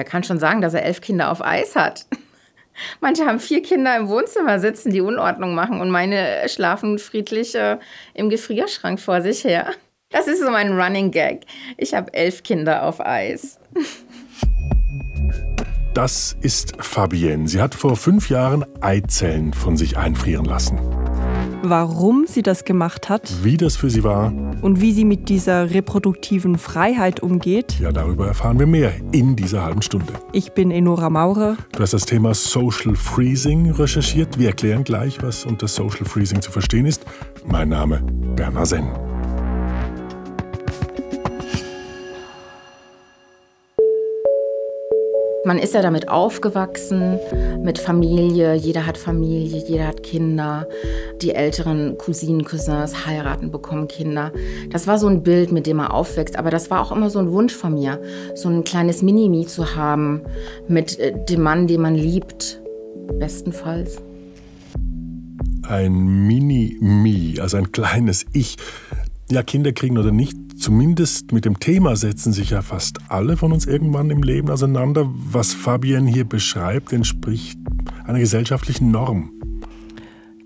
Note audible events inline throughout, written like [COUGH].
wer kann schon sagen, dass er elf Kinder auf Eis hat? [LAUGHS] Manche haben vier Kinder im Wohnzimmer sitzen, die Unordnung machen und meine schlafen friedlich äh, im Gefrierschrank vor sich her. Das ist so mein Running Gag. Ich habe elf Kinder auf Eis. Das ist Fabienne. Sie hat vor fünf Jahren Eizellen von sich einfrieren lassen. Warum sie das gemacht hat. Wie das für sie war. Und wie sie mit dieser reproduktiven Freiheit umgeht. Ja, darüber erfahren wir mehr in dieser halben Stunde. Ich bin Enora Maurer. Du hast das Thema Social Freezing recherchiert. Wir erklären gleich, was unter Social Freezing zu verstehen ist. Mein Name Bernhard Senn. Man ist ja damit aufgewachsen, mit Familie. Jeder hat Familie, jeder hat Kinder. Die älteren Cousinen, Cousins heiraten, bekommen Kinder. Das war so ein Bild, mit dem man aufwächst. Aber das war auch immer so ein Wunsch von mir, so ein kleines Mini-Me zu haben mit äh, dem Mann, den man liebt. Bestenfalls. Ein Mini-Me, also ein kleines Ich. Ja, Kinder kriegen oder nicht, zumindest mit dem Thema setzen sich ja fast alle von uns irgendwann im Leben auseinander. Was Fabienne hier beschreibt, entspricht einer gesellschaftlichen Norm.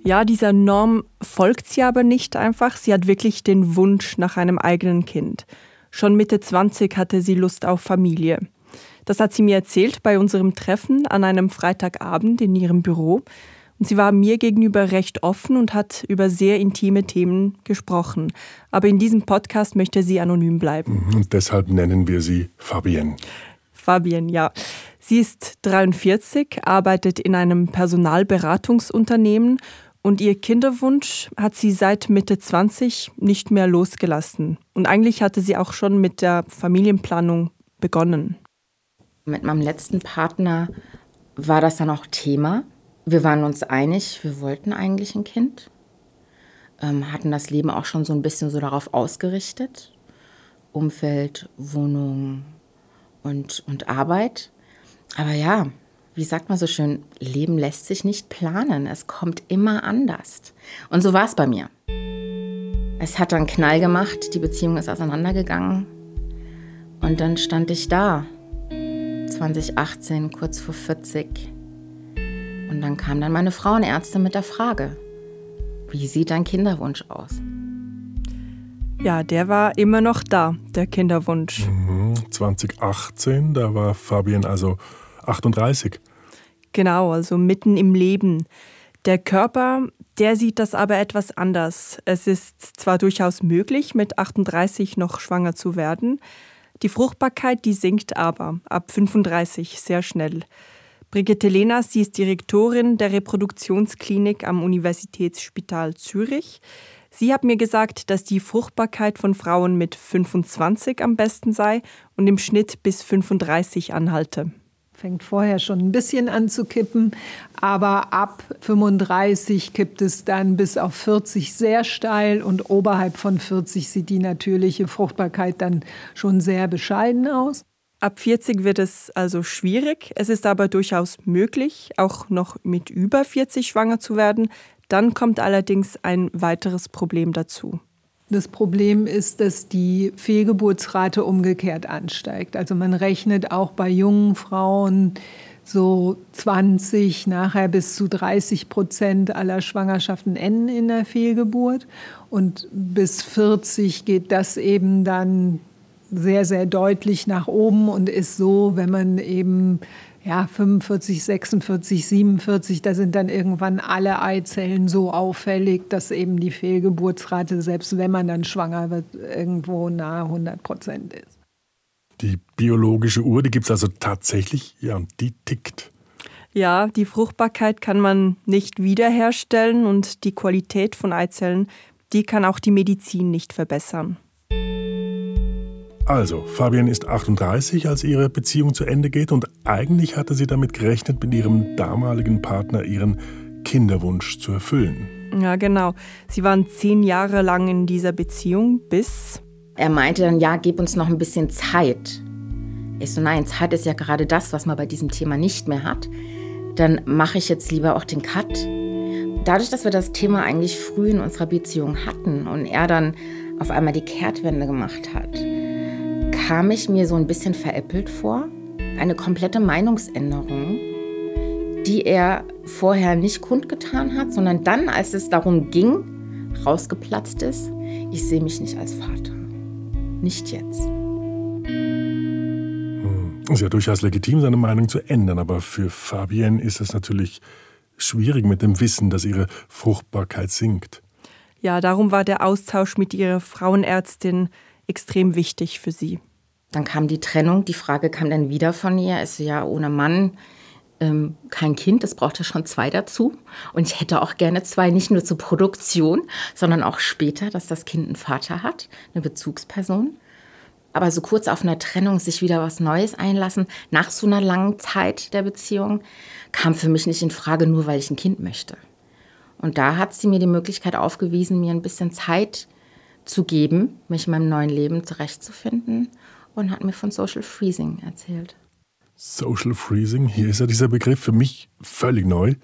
Ja, dieser Norm folgt sie aber nicht einfach. Sie hat wirklich den Wunsch nach einem eigenen Kind. Schon Mitte 20 hatte sie Lust auf Familie. Das hat sie mir erzählt bei unserem Treffen an einem Freitagabend in ihrem Büro. Und sie war mir gegenüber recht offen und hat über sehr intime Themen gesprochen. Aber in diesem Podcast möchte sie anonym bleiben. Mhm, und deshalb nennen wir sie Fabienne. Fabienne, ja. Sie ist 43, arbeitet in einem Personalberatungsunternehmen und ihr Kinderwunsch hat sie seit Mitte 20 nicht mehr losgelassen. Und eigentlich hatte sie auch schon mit der Familienplanung begonnen. Mit meinem letzten Partner war das dann auch Thema. Wir waren uns einig, wir wollten eigentlich ein Kind, ähm, hatten das Leben auch schon so ein bisschen so darauf ausgerichtet. Umfeld, Wohnung und, und Arbeit. Aber ja, wie sagt man so schön, Leben lässt sich nicht planen, es kommt immer anders. Und so war es bei mir. Es hat dann Knall gemacht, die Beziehung ist auseinandergegangen. Und dann stand ich da, 2018, kurz vor 40 und dann kam dann meine Frauenärztin mit der Frage, wie sieht dein Kinderwunsch aus? Ja, der war immer noch da, der Kinderwunsch. Mhm, 2018, da war Fabian also 38. Genau, also mitten im Leben. Der Körper, der sieht das aber etwas anders. Es ist zwar durchaus möglich, mit 38 noch schwanger zu werden, die Fruchtbarkeit, die sinkt aber ab 35 sehr schnell. Brigitte Lehners, sie ist Direktorin der Reproduktionsklinik am Universitätsspital Zürich. Sie hat mir gesagt, dass die Fruchtbarkeit von Frauen mit 25 am besten sei und im Schnitt bis 35 anhalte. Fängt vorher schon ein bisschen an zu kippen, aber ab 35 kippt es dann bis auf 40 sehr steil und oberhalb von 40 sieht die natürliche Fruchtbarkeit dann schon sehr bescheiden aus. Ab 40 wird es also schwierig. Es ist aber durchaus möglich, auch noch mit über 40 schwanger zu werden. Dann kommt allerdings ein weiteres Problem dazu. Das Problem ist, dass die Fehlgeburtsrate umgekehrt ansteigt. Also man rechnet auch bei jungen Frauen so 20, nachher bis zu 30 Prozent aller Schwangerschaften enden in der Fehlgeburt. Und bis 40 geht das eben dann sehr, sehr deutlich nach oben und ist so, wenn man eben ja, 45, 46, 47, da sind dann irgendwann alle Eizellen so auffällig, dass eben die Fehlgeburtsrate, selbst wenn man dann schwanger wird, irgendwo nahe 100 Prozent ist. Die biologische Uhr, die gibt es also tatsächlich, ja, und die tickt. Ja, die Fruchtbarkeit kann man nicht wiederherstellen und die Qualität von Eizellen, die kann auch die Medizin nicht verbessern. Also, Fabian ist 38, als ihre Beziehung zu Ende geht und eigentlich hatte sie damit gerechnet, mit ihrem damaligen Partner ihren Kinderwunsch zu erfüllen. Ja, genau. Sie waren zehn Jahre lang in dieser Beziehung, bis... Er meinte dann, ja, gib uns noch ein bisschen Zeit. Ich so, nein, Zeit ist ja gerade das, was man bei diesem Thema nicht mehr hat. Dann mache ich jetzt lieber auch den Cut. Dadurch, dass wir das Thema eigentlich früh in unserer Beziehung hatten und er dann auf einmal die Kehrtwende gemacht hat, kam ich mir so ein bisschen veräppelt vor. eine komplette Meinungsänderung, die er vorher nicht kundgetan hat, sondern dann, als es darum ging, rausgeplatzt ist, ich sehe mich nicht als Vater. Nicht jetzt. Hm. Es ist ja durchaus legitim, seine Meinung zu ändern, aber für Fabienne ist es natürlich schwierig mit dem Wissen, dass ihre Fruchtbarkeit sinkt. Ja, darum war der Austausch mit ihrer Frauenärztin extrem wichtig für sie. Dann kam die Trennung, die Frage kam dann wieder von ihr, ist ja ohne Mann ähm, kein Kind, es brauchte schon zwei dazu. Und ich hätte auch gerne zwei, nicht nur zur Produktion, sondern auch später, dass das Kind einen Vater hat, eine Bezugsperson. Aber so kurz auf einer Trennung sich wieder was Neues einlassen, nach so einer langen Zeit der Beziehung, kam für mich nicht in Frage, nur weil ich ein Kind möchte. Und da hat sie mir die Möglichkeit aufgewiesen, mir ein bisschen Zeit zu geben, mich in meinem neuen Leben zurechtzufinden und hat mir von Social Freezing erzählt. Social Freezing, hier ist ja dieser Begriff für mich völlig neu.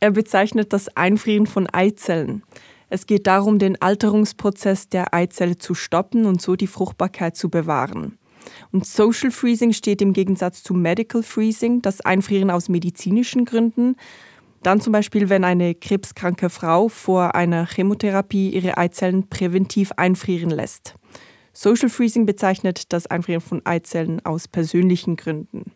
Er bezeichnet das Einfrieren von Eizellen. Es geht darum, den Alterungsprozess der Eizelle zu stoppen und so die Fruchtbarkeit zu bewahren. Und Social Freezing steht im Gegensatz zu Medical Freezing, das Einfrieren aus medizinischen Gründen. Dann zum Beispiel, wenn eine krebskranke Frau vor einer Chemotherapie ihre Eizellen präventiv einfrieren lässt. Social Freezing bezeichnet das Einfrieren von Eizellen aus persönlichen Gründen.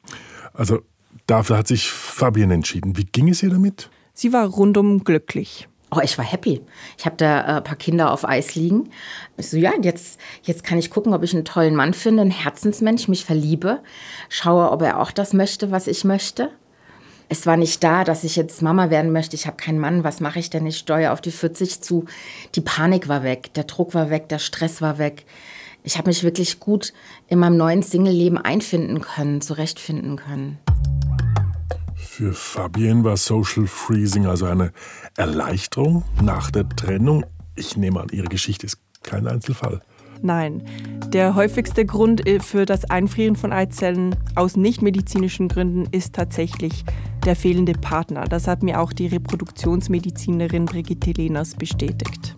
Also dafür hat sich Fabienne entschieden. Wie ging es ihr damit? Sie war rundum glücklich. Oh, ich war happy. Ich habe da äh, ein paar Kinder auf Eis liegen. Ich so, ja, jetzt, jetzt kann ich gucken, ob ich einen tollen Mann finde, einen Herzensmensch, mich verliebe. Schaue, ob er auch das möchte, was ich möchte. Es war nicht da, dass ich jetzt Mama werden möchte. Ich habe keinen Mann. Was mache ich denn? Ich steuere auf die 40 zu. Die Panik war weg, der Druck war weg, der Stress war weg ich habe mich wirklich gut in meinem neuen Single-Leben einfinden können, zurechtfinden können. Für Fabienne war Social Freezing also eine Erleichterung nach der Trennung. Ich nehme an, ihre Geschichte ist kein Einzelfall. Nein, der häufigste Grund äh, für das Einfrieren von Eizellen aus nichtmedizinischen Gründen ist tatsächlich der fehlende Partner. Das hat mir auch die Reproduktionsmedizinerin Brigitte Lehners bestätigt.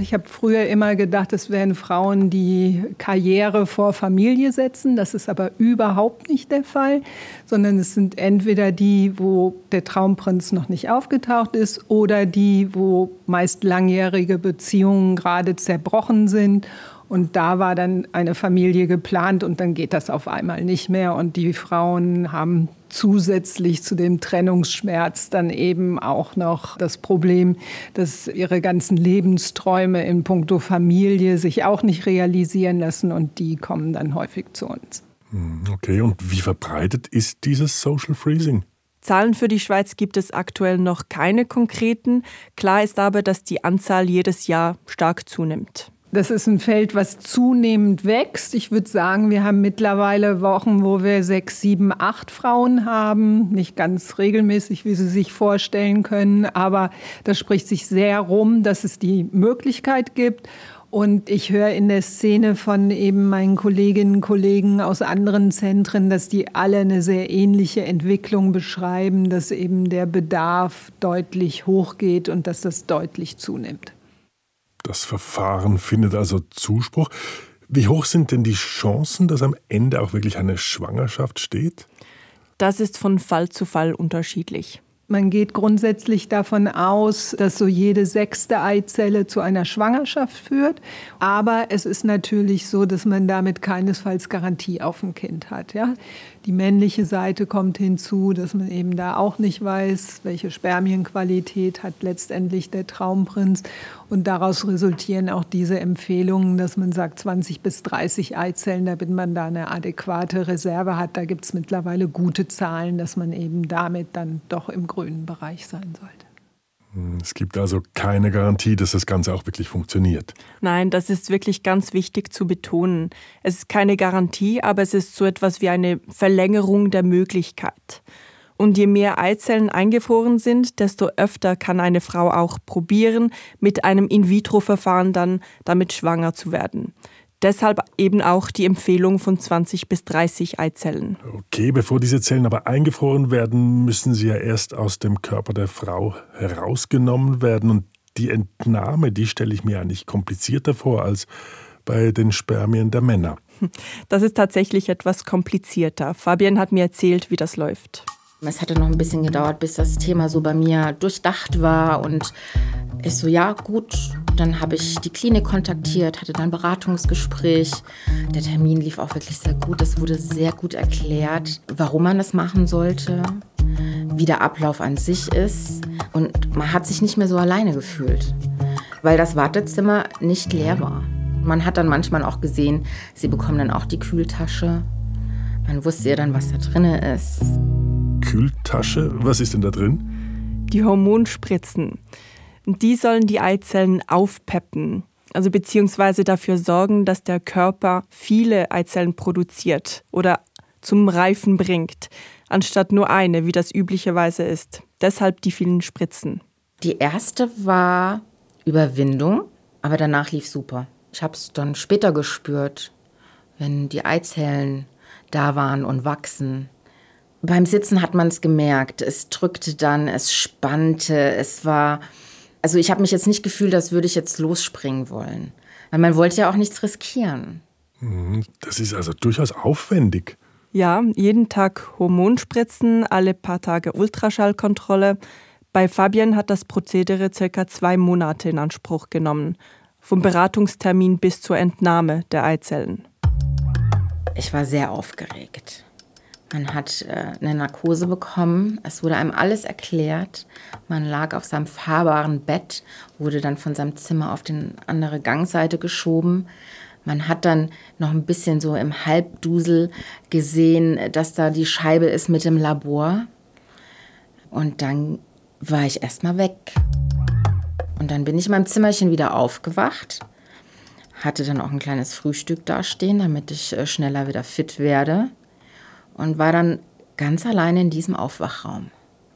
Ich habe früher immer gedacht, es wären Frauen, die Karriere vor Familie setzen. Das ist aber überhaupt nicht der Fall, sondern es sind entweder die, wo der Traumprinz noch nicht aufgetaucht ist oder die, wo meist langjährige Beziehungen gerade zerbrochen sind und da war dann eine Familie geplant und dann geht das auf einmal nicht mehr. Und die Frauen haben zusätzlich zu dem Trennungsschmerz dann eben auch noch das Problem, dass ihre ganzen Lebensträume in puncto Familie sich auch nicht realisieren lassen und die kommen dann häufig zu uns. Hm, okay, und wie verbreitet ist dieses Social Freezing? Zahlen für die Schweiz gibt es aktuell noch keine konkreten. Klar ist aber, dass die Anzahl jedes Jahr stark zunimmt. Das ist ein Feld, was zunehmend wächst. Ich würde sagen, wir haben mittlerweile Wochen, wo wir sechs, sieben, acht Frauen haben. Nicht ganz regelmäßig, wie Sie sich vorstellen können, aber das spricht sich sehr rum, dass es die Möglichkeit gibt. Und ich höre in der Szene von eben meinen Kolleginnen und Kollegen aus anderen Zentren, dass die alle eine sehr ähnliche Entwicklung beschreiben, dass eben der Bedarf deutlich hochgeht und dass das deutlich zunimmt. Das Verfahren findet also Zuspruch. Wie hoch sind denn die Chancen, dass am Ende auch wirklich eine Schwangerschaft steht? Das ist von Fall zu Fall unterschiedlich. Man geht grundsätzlich davon aus, dass so jede sechste Eizelle zu einer Schwangerschaft führt. Aber es ist natürlich so, dass man damit keinesfalls Garantie auf ein Kind hat. Ja? Die männliche Seite kommt hinzu, dass man eben da auch nicht weiß, welche Spermienqualität hat letztendlich der Traumprinz. Und daraus resultieren auch diese Empfehlungen, dass man sagt 20 bis 30 Eizellen, damit man da eine adäquate Reserve hat. Da gibt es mittlerweile gute Zahlen, dass man eben damit dann doch im grünen Bereich sein sollte. Hm, es gibt also keine Garantie, dass das Ganze auch wirklich funktioniert. Nein, das ist wirklich ganz wichtig zu betonen. Es ist keine Garantie, aber es ist so etwas wie eine Verlängerung der Möglichkeit. Und je mehr Eizellen eingefroren sind, desto öfter kann eine Frau auch probieren, mit einem In-vitro-Verfahren dann damit schwanger zu werden. Deshalb eben auch die Empfehlung von 20 bis 30 Eizellen. Okay, bevor diese Zellen aber eingefroren werden, müssen sie ja erst aus dem Körper der Frau herausgenommen werden. Und die Entnahme, die stelle ich mir eigentlich komplizierter vor als bei den Spermien der Männer. [LAUGHS] Das ist tatsächlich etwas komplizierter. Fabian hat mir erzählt, wie das läuft. Es hatte noch ein bisschen gedauert, bis das Thema so bei mir durchdacht war. Und ich so, ja, gut. Dann habe ich die Klinik kontaktiert, hatte dann ein Beratungsgespräch. Der Termin lief auch wirklich sehr gut. Es wurde sehr gut erklärt, warum man das machen sollte, wie der Ablauf an sich ist. Und man hat sich nicht mehr so alleine gefühlt, weil das Wartezimmer nicht leer war. Man hat dann manchmal auch gesehen, sie bekommen dann auch die Kühltasche. Man wusste ja dann, was da drin ist. Kühltasche? Was ist denn da drin? Die Hormonspritzen. Die sollen die Eizellen aufpeppen, also beziehungsweise dafür sorgen, dass der Körper viele Eizellen produziert oder zum Reifen bringt, anstatt nur eine, wie das üblicherweise ist. Deshalb die vielen Spritzen. Die erste war Überwindung, aber danach lief super. Ich habe es dann später gespürt, wenn die Eizellen da waren und wachsen. Beim Sitzen hat man es gemerkt. Es drückte dann, es spannte, es war. Also ich habe mich jetzt nicht gefühlt, als würde ich jetzt losspringen wollen. Weil man wollte ja auch nichts riskieren. Mhm, das ist also durchaus aufwendig. Ja, jeden Tag Hormonspritzen, alle paar Tage Ultraschallkontrolle. Bei Fabian hat das Prozedere circa zwei Monate in Anspruch genommen vom Beratungstermin bis zur Entnahme der Eizellen. Ich war sehr aufgeregt. Man hat äh, eine Narkose bekommen, es wurde einem alles erklärt. Man lag auf seinem fahrbaren Bett, wurde dann von seinem Zimmer auf die andere Gangseite geschoben. Man hat dann noch ein bisschen so im Halbdusel gesehen, dass da die Scheibe ist mit dem Labor. Und dann war ich erstmal weg. Und dann bin ich in meinem Zimmerchen wieder aufgewacht, hatte dann auch ein kleines Frühstück dastehen, damit ich äh, schneller wieder fit werde und war dann ganz alleine in diesem Aufwachraum.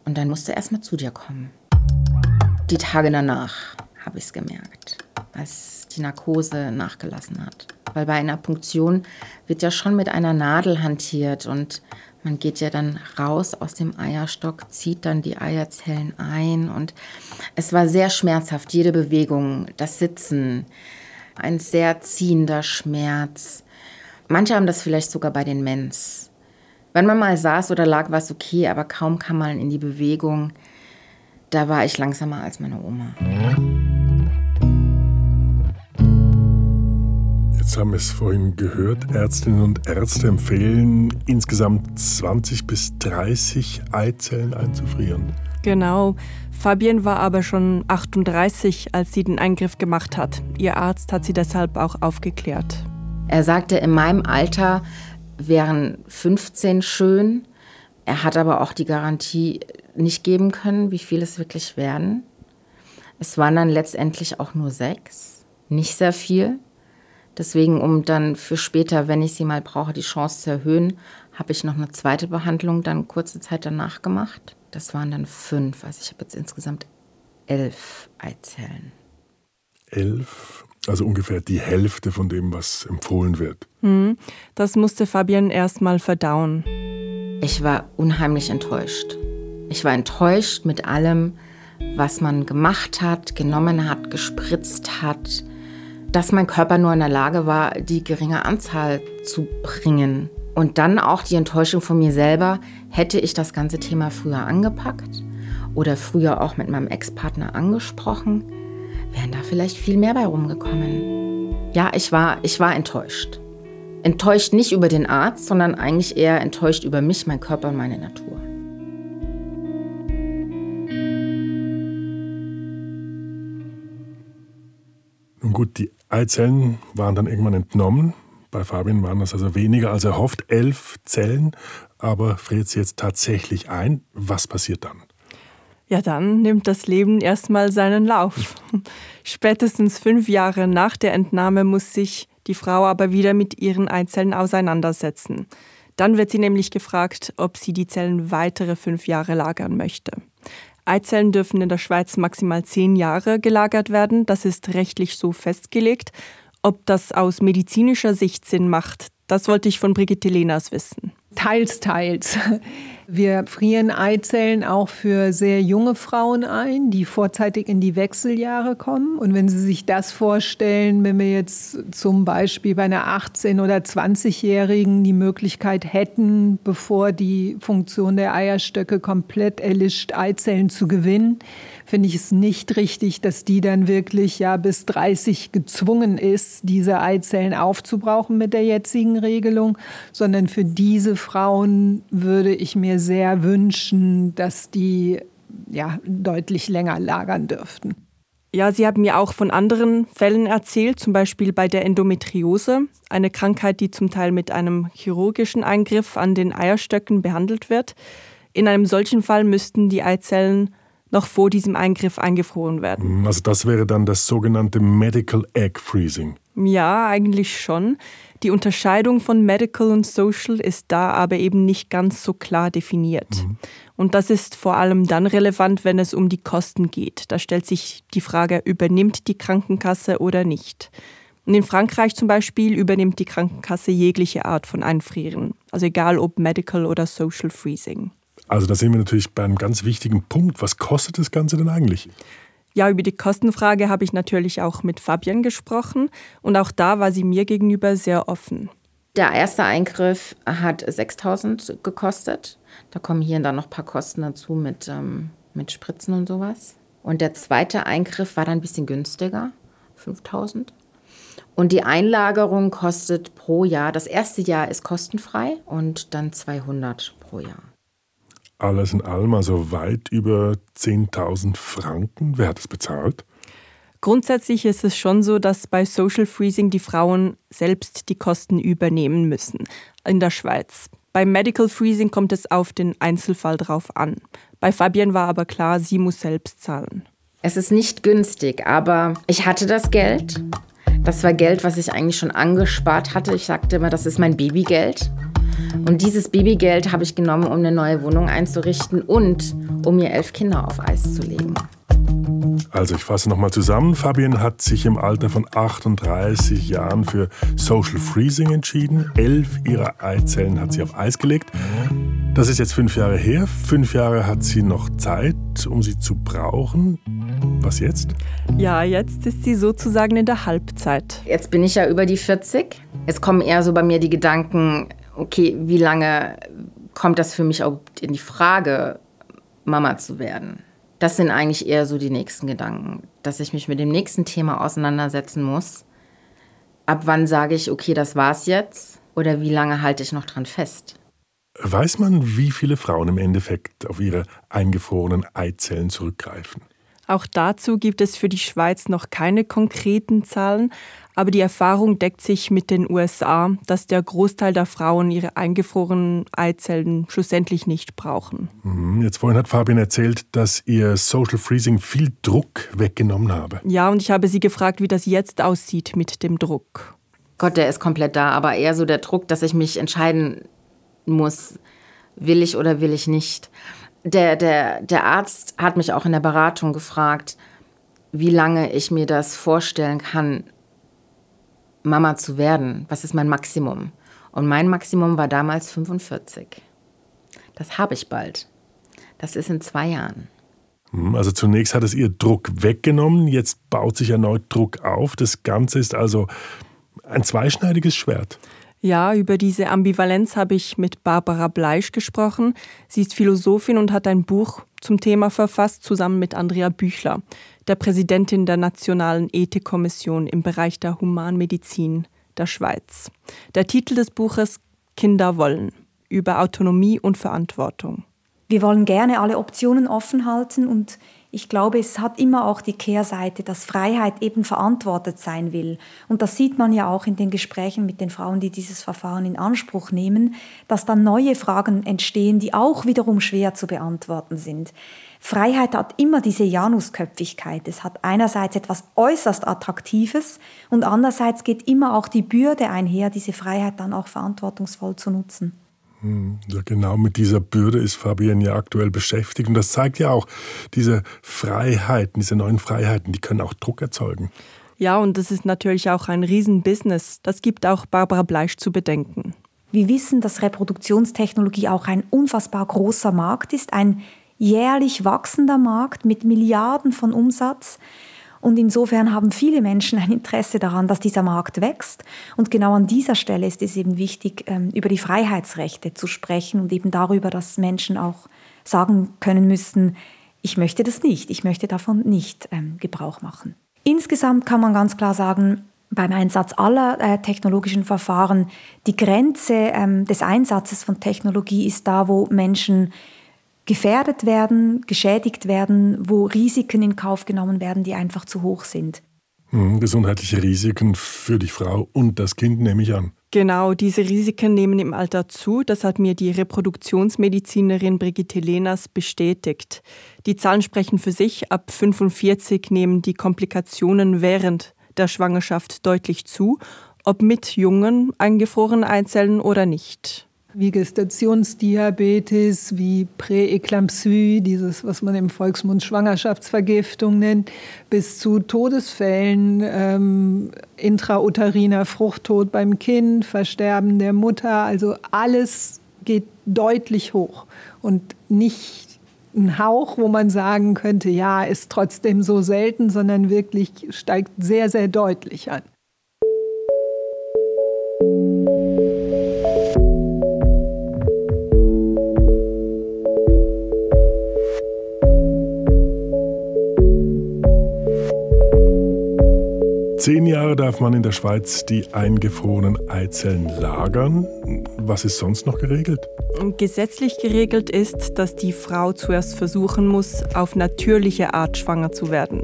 Und dann musste erst mal zu dir kommen. Die Tage danach habe ich es gemerkt, als die Narkose nachgelassen hat. Weil bei einer Punktion wird ja schon mit einer Nadel hantiert und man geht ja dann raus aus dem Eierstock, zieht dann die Eierzellen ein und es war sehr schmerzhaft, jede Bewegung, das Sitzen, ein sehr ziehender Schmerz. Manche haben das vielleicht sogar bei den Mens. Wenn man mal saß oder lag, war es okay, aber kaum kam man in die Bewegung. Da war ich langsamer als meine Oma. Jetzt haben wir es vorhin gehört, Ärztinnen und Ärzte empfehlen, insgesamt 20 bis 30 Eizellen einzufrieren. Genau. Fabienne war aber schon 38, als sie den Eingriff gemacht hat. Ihr Arzt hat sie deshalb auch aufgeklärt. Er sagte, in meinem Alter wären 15 schön. Er hat aber auch die Garantie nicht geben können, wie viel es wirklich werden. Es waren dann letztendlich auch nur sechs. Nicht sehr viel. Deswegen, um dann für später, wenn ich sie mal brauche, die Chance zu erhöhen, habe ich noch eine zweite Behandlung dann kurze Zeit danach gemacht. Das waren dann fünf. Also ich habe jetzt insgesamt elf Eizellen. Elf? Also ungefähr die Hälfte von dem, was empfohlen wird. Hm, das musste Fabian erst mal verdauen. Ich war unheimlich enttäuscht. Ich war enttäuscht mit allem, was man gemacht hat, genommen hat, gespritzt hat dass mein Körper nur in der Lage war, die geringe Anzahl zu bringen. Und dann auch die Enttäuschung von mir selber, hätte ich das ganze Thema früher angepackt oder früher auch mit meinem Ex-Partner angesprochen, wären da vielleicht viel mehr bei rumgekommen. Ja, ich war, ich war enttäuscht. Enttäuscht nicht über den Arzt, sondern eigentlich eher enttäuscht über mich, mein Körper und meine Natur. Nun gut, die Eizellen waren dann irgendwann entnommen. Bei Fabian waren das also weniger als erhofft, elf Zellen. Aber friert sie jetzt tatsächlich ein? Was passiert dann? Ja, dann nimmt das Leben erstmal seinen Lauf. Spätestens fünf Jahre nach der Entnahme muss sich die Frau aber wieder mit ihren Eizellen auseinandersetzen. Dann wird sie nämlich gefragt, ob sie die Zellen weitere fünf Jahre lagern möchte. Eizellen dürfen in der Schweiz maximal zehn Jahre gelagert werden. Das ist rechtlich so festgelegt. Ob das aus medizinischer Sicht Sinn macht, das wollte ich von Brigitte Lehners wissen. teils, teils. Wir frieren Eizellen auch für sehr junge Frauen ein, die vorzeitig in die Wechseljahre kommen. Und wenn Sie sich das vorstellen, wenn wir jetzt zum Beispiel bei einer 18- oder 20-Jährigen die Möglichkeit hätten, bevor die Funktion der Eierstöcke komplett erlischt, Eizellen zu gewinnen, finde ich es nicht richtig, dass die dann wirklich ja bis 30 gezwungen ist, diese Eizellen aufzubrauchen mit der jetzigen Regelung, sondern für diese Frauen würde ich mir sehr wünschen, dass die ja deutlich länger lagern dürften. Ja, Sie haben mir auch von anderen Fällen erzählt, zum Beispiel bei der Endometriose, eine Krankheit, die zum Teil mit einem chirurgischen Eingriff an den Eierstöcken behandelt wird. In einem solchen Fall müssten die Eizellen noch vor diesem Eingriff eingefroren werden. Also das wäre dann das sogenannte Medical Egg Freezing. Ja, eigentlich schon. Die Unterscheidung von Medical und Social ist da aber eben nicht ganz so klar definiert. Mhm. Und das ist vor allem dann relevant, wenn es um die Kosten geht. Da stellt sich die Frage, übernimmt die Krankenkasse oder nicht. Und in Frankreich zum Beispiel übernimmt die Krankenkasse jegliche Art von Einfrieren, also egal ob Medical oder Social Freezing. Also da sind wir natürlich bei einem ganz wichtigen Punkt. Was kostet das Ganze denn eigentlich? Ja, über die Kostenfrage habe ich natürlich auch mit Fabian gesprochen und auch da war sie mir gegenüber sehr offen. Der erste Eingriff hat 6000 gekostet. Da kommen hier dann noch ein paar Kosten dazu mit, ähm, mit Spritzen und sowas. Und der zweite Eingriff war dann ein bisschen günstiger, 5000. Und die Einlagerung kostet pro Jahr, das erste Jahr ist kostenfrei und dann 200 pro Jahr alles in allem also weit über 10.000 Franken. Wer hat es bezahlt? Grundsätzlich ist es schon so, dass bei Social Freezing die Frauen selbst die Kosten übernehmen müssen in der Schweiz. Bei Medical Freezing kommt es auf den Einzelfall drauf an. Bei Fabienne war aber klar, sie muss selbst zahlen. Es ist nicht günstig, aber ich hatte das Geld. Das war Geld, was ich eigentlich schon angespart hatte. Ich sagte immer, das ist mein Babygeld. Und dieses Babygeld habe ich genommen, um eine neue Wohnung einzurichten und um mir elf Kinder auf Eis zu legen. Also ich fasse nochmal zusammen. Fabian hat sich im Alter von 38 Jahren für Social Freezing entschieden. Elf ihrer Eizellen hat sie auf Eis gelegt. Das ist jetzt fünf Jahre her. Fünf Jahre hat sie noch Zeit, um sie zu brauchen. Was jetzt? Ja, jetzt ist sie sozusagen in der Halbzeit. Jetzt bin ich ja über die 40. Es kommen eher so bei mir die Gedanken, okay, wie lange kommt das für mich auch in die Frage, Mama zu werden? Das sind eigentlich eher so die nächsten Gedanken, dass ich mich mit dem nächsten Thema auseinandersetzen muss. Ab wann sage ich, okay, das war's jetzt? Oder wie lange halte ich noch dran fest? Weiß man, wie viele Frauen im Endeffekt auf ihre eingefrorenen Eizellen zurückgreifen? Auch dazu gibt es für die Schweiz noch keine konkreten Zahlen, aber die Erfahrung deckt sich mit den USA, dass der Großteil der Frauen ihre eingefrorenen Eizellen schlussendlich nicht brauchen. Mhm. Jetzt vorhin hat Fabian erzählt, dass ihr Social Freezing viel Druck weggenommen habe. Ja, und ich habe sie gefragt, wie das jetzt aussieht mit dem Druck. Gott, der ist komplett da, aber eher so der Druck, dass ich mich entscheiden muss, will ich oder will ich nicht. Der, der, der Arzt hat mich auch in der Beratung gefragt, wie lange ich mir das vorstellen kann, Mama zu werden? Was ist mein Maximum? Und mein Maximum war damals 45. Das habe ich bald. Das ist in zwei Jahren. Hm, also zunächst hat es ihr Druck weggenommen, jetzt baut sich erneut Druck auf. Das Ganze ist also ein zweischneidiges Schwert. Ja, über diese Ambivalenz habe ich mit Barbara Bleisch gesprochen. Sie ist Philosophin und hat ein Buch zum Thema verfasst, zusammen mit Andrea Büchler, der Präsidentin der Nationalen Ethikkommission im Bereich der Humanmedizin der Schweiz. Der Titel des Buches Kinder wollen über Autonomie und Verantwortung. Wir wollen gerne alle Optionen offen halten und ich glaube, es hat immer auch die Kehrseite, dass Freiheit eben verantwortet sein will. Und das sieht man ja auch in den Gesprächen mit den Frauen, die dieses Verfahren in Anspruch nehmen, dass dann neue Fragen entstehen, die auch wiederum schwer zu beantworten sind. Freiheit hat immer diese Janusköpfigkeit. Es hat einerseits etwas äußerst Attraktives und andererseits geht immer auch die Bürde einher, diese Freiheit dann auch verantwortungsvoll zu nutzen. Hm, ja, genau mit dieser Bürde ist Fabian ja aktuell beschäftigt. Und das zeigt ja auch, diese Freiheiten, diese neuen Freiheiten, die können auch Druck erzeugen. Ja, und das ist natürlich auch ein Riesenbusiness. Das gibt auch Barbara Bleisch zu bedenken. Wir wissen, dass Reproduktionstechnologie auch ein unfassbar großer Markt ist, ein jährlich wachsender Markt mit Milliarden von Umsatz. Und insofern haben viele Menschen ein Interesse daran, dass dieser Markt wächst. Und genau an dieser Stelle ist es eben wichtig, ähm, über die Freiheitsrechte zu sprechen und eben darüber, dass Menschen auch sagen können müssen, ich möchte das nicht, ich möchte davon nicht ähm, Gebrauch machen. Insgesamt kann man ganz klar sagen, beim Einsatz aller äh, technologischen Verfahren, die Grenze ähm, des Einsatzes von Technologie ist da, wo Menschen gefährdet werden, geschädigt werden, wo Risiken in Kauf genommen werden, die einfach zu hoch sind. Hm, gesundheitliche Risiken für die Frau und das Kind nehme ich an. Genau, diese Risiken nehmen im Alter zu. Das hat mir die Reproduktionsmedizinerin Brigitte Lehners bestätigt. Die Zahlen sprechen für sich. Ab 45 nehmen die Komplikationen während der Schwangerschaft deutlich zu, ob mit jungen eingefrorenen Eizellen oder nicht wie Gestationsdiabetes, wie Präeklampsie, dieses, was man im Volksmund Schwangerschaftsvergiftung nennt, bis zu Todesfällen, ähm, intrauteriner Fruchttod beim Kind, Versterben der Mutter. Also alles geht deutlich hoch und nicht ein Hauch, wo man sagen könnte, ja, ist trotzdem so selten, sondern wirklich steigt sehr, sehr deutlich an. Zehn Jahre darf man in der Schweiz die eingefrorenen Eizellen lagern. Was ist sonst noch geregelt? Gesetzlich geregelt ist, dass die Frau zuerst versuchen muss, auf natürliche Art schwanger zu werden.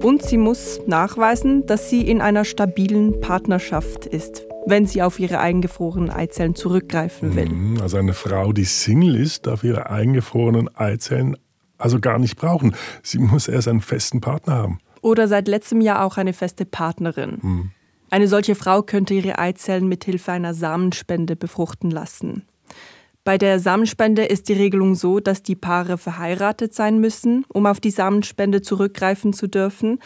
Und sie muss nachweisen, dass sie in einer stabilen Partnerschaft ist, wenn sie auf ihre eingefrorenen Eizellen zurückgreifen will. Mhm, also eine Frau, die Single ist, darf ihre eingefrorenen Eizellen also gar nicht brauchen. Sie muss erst einen festen Partner haben oder seit letztem Jahr auch eine feste Partnerin. Mhm. Eine solche Frau könnte ihre Eizellen mithilfe einer Samenspende befruchten lassen. Bei der Samenspende ist die Regelung so, dass die Paare verheiratet sein müssen, um auf die Samenspende zurückgreifen zu dürfen.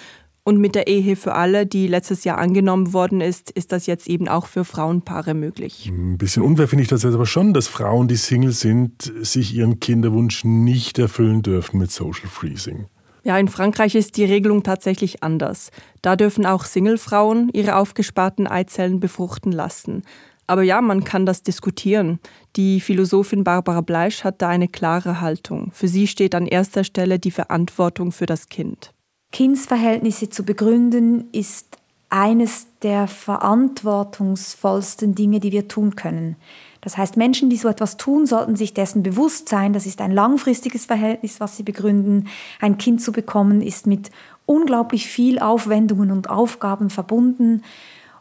Und mit der Ehe für alle, die letztes Jahr angenommen worden ist, ist das jetzt eben auch für Frauenpaare möglich. Ein bisschen unfair finde ich das jetzt aber schon, dass Frauen, die Single sind, sich ihren Kinderwunsch nicht erfüllen dürfen mit Social Freezing. Ja, in Frankreich ist die Regelung tatsächlich anders. Da dürfen auch Singlefrauen ihre aufgesparten Eizellen befruchten lassen. Aber ja, man kann das diskutieren. Die Philosophin Barbara Bleisch hat da eine klare Haltung. Für sie steht an erster Stelle die Verantwortung für das Kind. Kindsverhältnisse zu begründen ist eines der verantwortungsvollsten Dinge, die wir tun können. Das heißt, Menschen, die so etwas tun, sollten sich dessen bewusst sein. Das ist ein langfristiges Verhältnis, was sie begründen. Ein Kind zu bekommen ist mit unglaublich viel Aufwendungen und Aufgaben verbunden.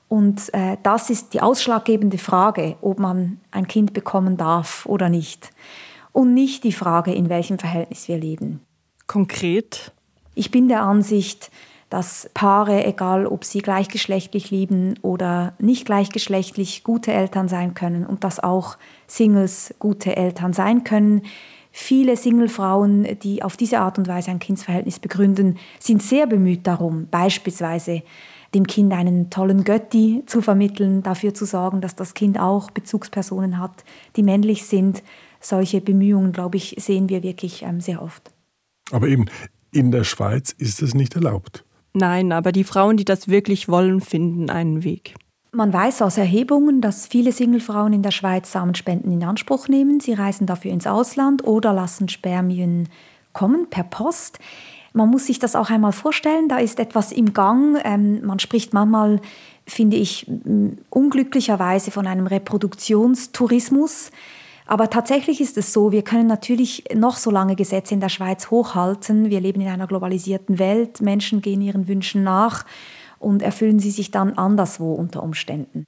Und äh, das ist die ausschlaggebende Frage, ob man ein Kind bekommen darf oder nicht. Und nicht die Frage, in welchem Verhältnis wir leben. Konkret? Ich bin der Ansicht, dass Paare, egal ob sie gleichgeschlechtlich lieben oder nicht gleichgeschlechtlich, gute Eltern sein können und dass auch Singles gute Eltern sein können. Viele Singlefrauen, die auf diese Art und Weise ein Kindsverhältnis begründen, sind sehr bemüht darum, beispielsweise dem Kind einen tollen Götti zu vermitteln, dafür zu sorgen, dass das Kind auch Bezugspersonen hat, die männlich sind. Solche Bemühungen, glaube ich, sehen wir wirklich ähm, sehr oft. Aber eben, in der Schweiz ist es nicht erlaubt. Nein, aber die Frauen, die das wirklich wollen, finden einen Weg. Man weiß aus Erhebungen, dass viele Singlefrauen in der Schweiz Samenspenden in Anspruch nehmen. Sie reisen dafür ins Ausland oder lassen Spermien kommen per Post. Man muss sich das auch einmal vorstellen, da ist etwas im Gang. Ähm, man spricht manchmal, finde ich, unglücklicherweise von einem Reproduktionstourismus. Aber tatsächlich ist es so, wir können natürlich noch so lange Gesetze in der Schweiz hochhalten. Wir leben in einer globalisierten Welt, Menschen gehen ihren Wünschen nach und erfüllen sie sich dann anderswo unter Umständen.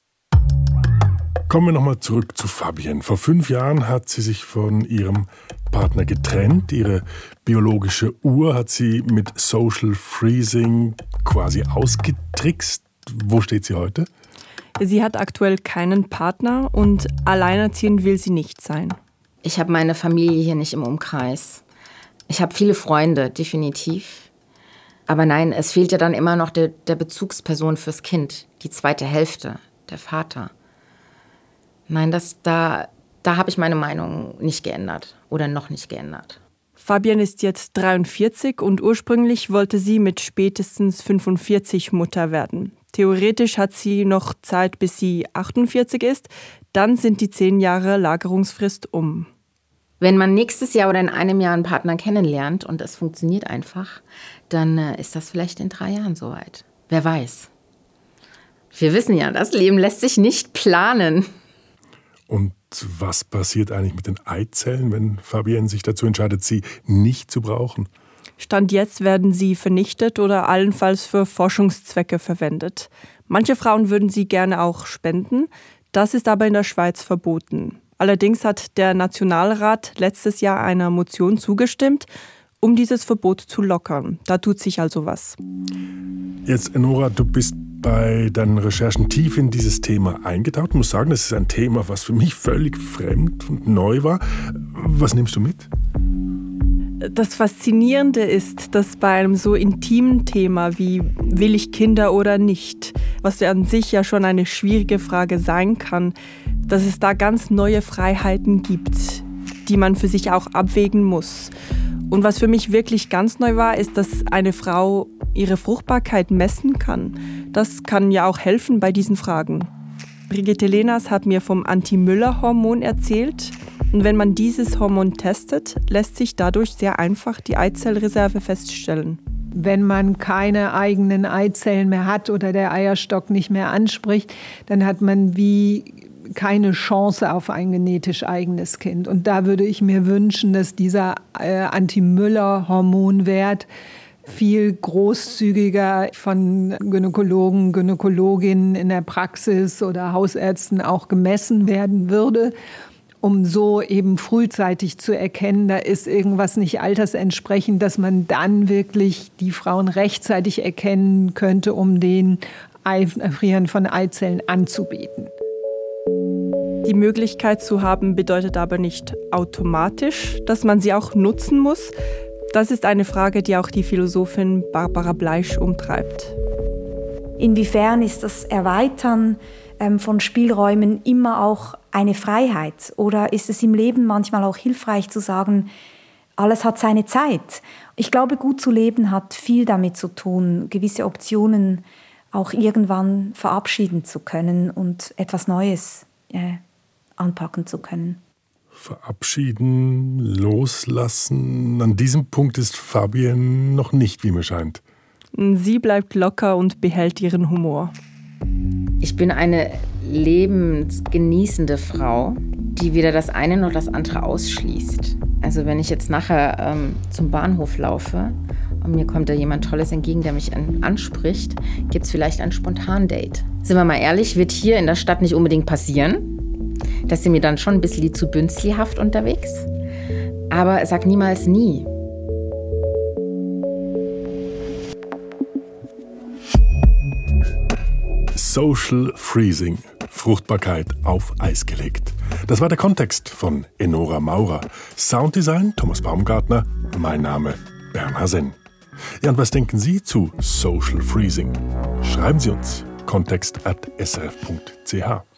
Kommen wir nochmal zurück zu Fabienne. Vor fünf Jahren hat sie sich von ihrem Partner getrennt. Ihre biologische Uhr hat sie mit Social Freezing quasi ausgetrickst. Wo steht sie heute? Sie hat aktuell keinen Partner und alleinerziehend will sie nicht sein. Ich habe meine Familie hier nicht im Umkreis. Ich habe viele Freunde, definitiv. Aber nein, es fehlt ja dann immer noch der, der Bezugsperson fürs Kind, die zweite Hälfte, der Vater. Nein, das, da, da habe ich meine Meinung nicht geändert oder noch nicht geändert. Fabian ist jetzt 43 und ursprünglich wollte sie mit spätestens 45 Mutter werden. Theoretisch hat sie noch Zeit, bis sie 48 ist. Dann sind die zehn Jahre Lagerungsfrist um. Wenn man nächstes Jahr oder in einem Jahr einen Partner kennenlernt und es funktioniert einfach, dann äh, ist das vielleicht in drei Jahren soweit. Wer weiß. Wir wissen ja, das Leben lässt sich nicht planen. Und was passiert eigentlich mit den Eizellen, wenn Fabienne sich dazu entscheidet, sie nicht zu brauchen? Stand jetzt werden sie vernichtet oder allenfalls für Forschungszwecke verwendet. Manche Frauen würden sie gerne auch spenden. Das ist aber in der Schweiz verboten. Allerdings hat der Nationalrat letztes Jahr einer Motion zugestimmt, um dieses Verbot zu lockern. Da tut sich also was. Jetzt, Enora, du bist bei deinen Recherchen tief in dieses Thema eingetaucht. Ich muss sagen, das ist ein Thema, was für mich völlig fremd und neu war. Was nimmst du mit? Das Faszinierende ist, dass bei einem so intimen Thema wie will ich Kinder oder nicht, was ja an sich ja schon eine schwierige Frage sein kann, dass es da ganz neue Freiheiten gibt, die man für sich auch abwägen muss. Und was für mich wirklich ganz neu war, ist, dass eine Frau ihre Fruchtbarkeit messen kann. Das kann ja auch helfen bei diesen Fragen. Brigitte Lenas hat mir vom Anti-Müller-Hormon erzählt. Und wenn man dieses Hormon testet, lässt sich dadurch sehr einfach die Eizellreserve feststellen. Wenn man keine eigenen Eizellen mehr hat oder der Eierstock nicht mehr anspricht, dann hat man wie keine Chance auf ein genetisch eigenes Kind. Und da würde ich mir wünschen, dass dieser äh, Anti-Müller-Hormonwert viel großzügiger von Gynäkologen, Gynäkologinnen in der Praxis oder Hausärzten auch gemessen werden würde, um so eben frühzeitig zu erkennen, da ist irgendwas nicht altersentsprechend, dass man dann wirklich die Frauen rechtzeitig erkennen könnte, um den Einfrieren von Eizellen anzubieten. Die Möglichkeit zu haben bedeutet aber nicht automatisch, dass man sie auch nutzen muss. Das ist eine Frage, die auch die Philosophin Barbara Bleisch umtreibt. Inwiefern ist das Erweitern ähm, von Spielräumen immer auch eine Freiheit? Oder ist es im Leben manchmal auch hilfreich zu sagen, alles hat seine Zeit? Ich glaube, gut zu leben hat viel damit zu tun, gewisse Optionen auch irgendwann verabschieden zu können und etwas Neues äh, anpacken zu können. Verabschieden, loslassen. An diesem Punkt ist Fabienne noch nicht, wie mir scheint. Sie bleibt locker und behält ihren Humor. Ich bin eine lebensgenießende Frau, die weder das eine noch das andere ausschließt. Also wenn ich jetzt nachher ähm, zum Bahnhof laufe und mir kommt da jemand Tolles entgegen, der mich an, anspricht, gibt es vielleicht ein Spontan-Date. Sind wir mal ehrlich, wird hier in der Stadt nicht unbedingt passieren. Das sind mir dann schon ein bisschen zu bünzlihaft unterwegs. Aber sag niemals nie. Social Freezing. Fruchtbarkeit auf Eis gelegt. Das war der Kontext von Enora Maurer. Sounddesign Thomas Baumgartner. Mein Name Bernhard Senn. Ja, und was denken Sie zu Social Freezing? Schreiben Sie uns kontext at srf.ch.